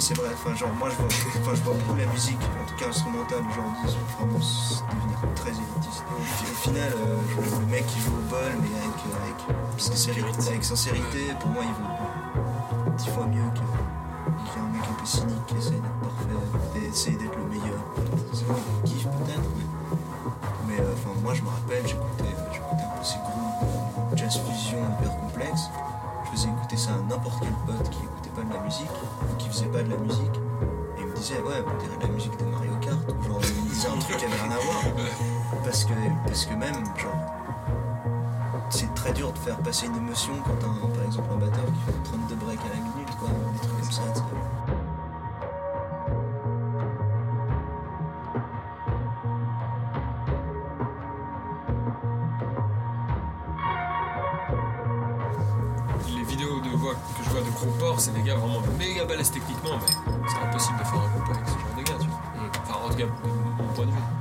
Mais c'est vrai, enfin, genre, moi je vois, enfin, je vois beaucoup la musique, en tout cas instrumentale, genre, disons, vraiment devenir très élitiste. Au, au final, euh, le mec qui joue au bol, mais avec, euh, avec, sincérité, avec sincérité, pour moi, il vaut dix fois mieux qu'un mec un peu cynique qui essaie d'être parfait et essaie d'être le meilleur. C'est un kiff peut-être, mais, mais euh, enfin, moi je me rappelle, j'écoutais ça à n'importe quel pote qui écoutait pas de la musique ou qui faisait pas de la musique. Et il me disait, ouais, on dirait de la musique de Mario Kart, ou genre, il me disait un truc qui avait rien à voir. Parce que, parce que même, genre, c'est très dur de faire passer une émotion quand t'as, par exemple, un batteur qui fait 32 breaks à la minute, quoi, des trucs comme ça, tu de que je vois de gros porcs, c'est des gars vraiment méga balèzes techniquement, mais c'est impossible de faire un groupe avec ce genre de gars, tu vois. Enfin, en tout cas, de mon point de vue.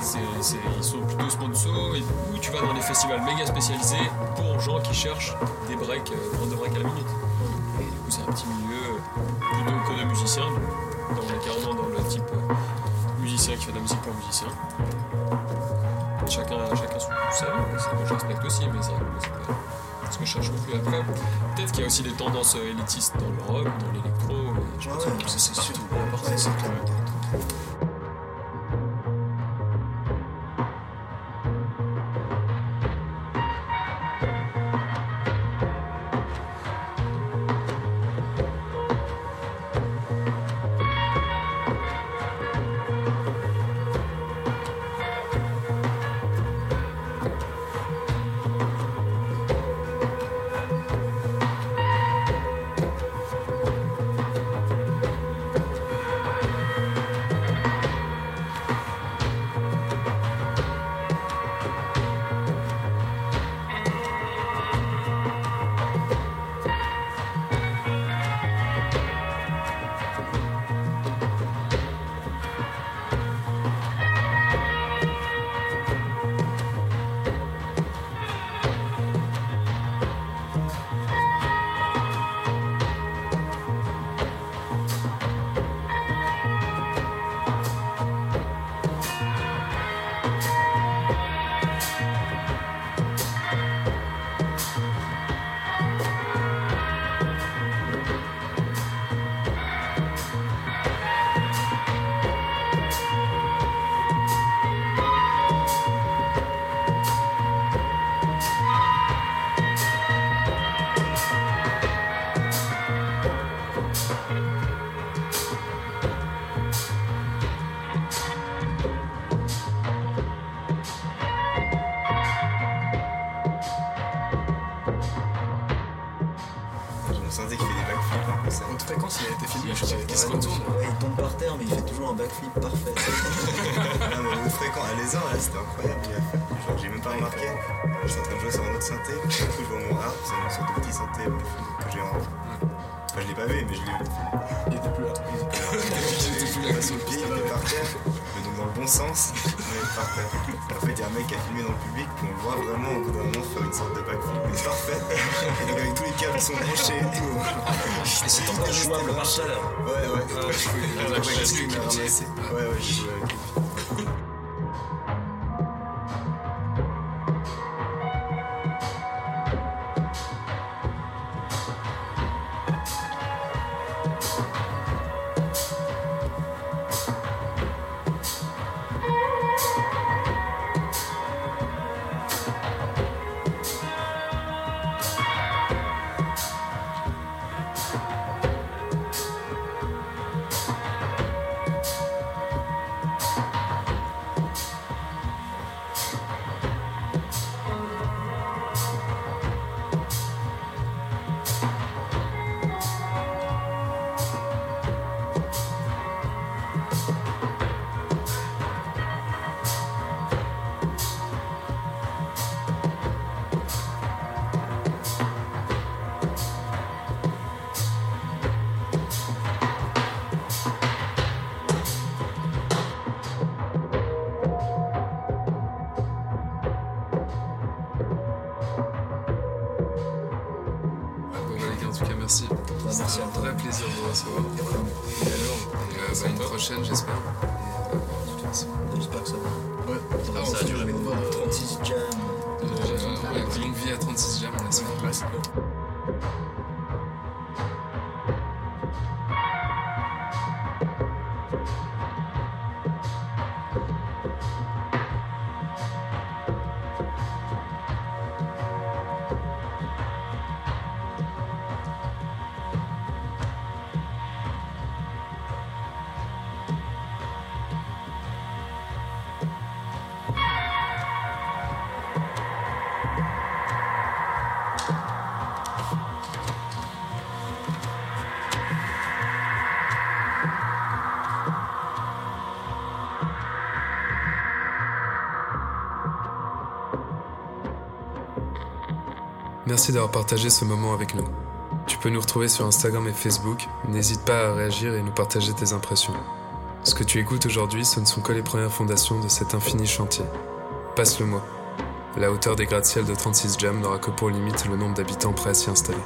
Ils sont plutôt sponsors et ou tu vas dans des festivals méga spécialisés pour gens qui cherchent des breaks, euh, 32 breaks à la minute. Et du coup, c'est un petit milieu euh, plutôt que de musiciens. Donc, on est carrément dans le type euh, musicien qui fait de la musique pour musicien. Chacun, chacun son moi, je respecte aussi, mais ça, c'est pas ce que je cherche plus. Après, peut-être qu'il y a aussi des tendances euh, élitistes dans le rock, dans l'électro, je pense que c'est partout, je. Qu'est-ce qu'on tourne il tombe par terre, mais il fait toujours un backflip parfait. Non mais fréquent, à l'aisant là c'était incroyable. Genre j'ai même pas remarqué. J'étais en train de jouer sur un autre synthé, du coup je vois mon harp, c'est une sorte de petit synthé que j'ai en. Enfin je l'ai pas vu mais je l'ai. Il était plus là. Il était plus là sur le pied, il était par terre, mais donc dans le bon sens, mais par terre. En fait il y a un mec qui a filmé dans le public, on le voit vraiment au bout d'un moment faire une sorte de backflip, parfait. Et donc avec tous les câbles qui sont branchés et tout. C'est encore jouable par terre. Ouais ouais. Ah, Ouais, ouais, tout cas, merci. C'était un vrai plaisir de vous recevoir. Et alors, et, euh, à une prochaine, j'espère. Et, j'espère que ça va. Ouais, ah, ça a duré 36 hein. jams. Euh, ouais, longue vie à 36 jams, on espère. Ouais, Merci d'avoir partagé ce moment avec nous. Tu peux nous retrouver sur Instagram et Facebook. N'hésite pas à réagir et nous partager tes impressions. Ce que tu écoutes aujourd'hui, ce ne sont que les premières fondations de cet infini chantier. Passe le mot. La hauteur des gratte-ciel de 36 Jam n'aura que pour limite le nombre d'habitants prêts à s'y installer.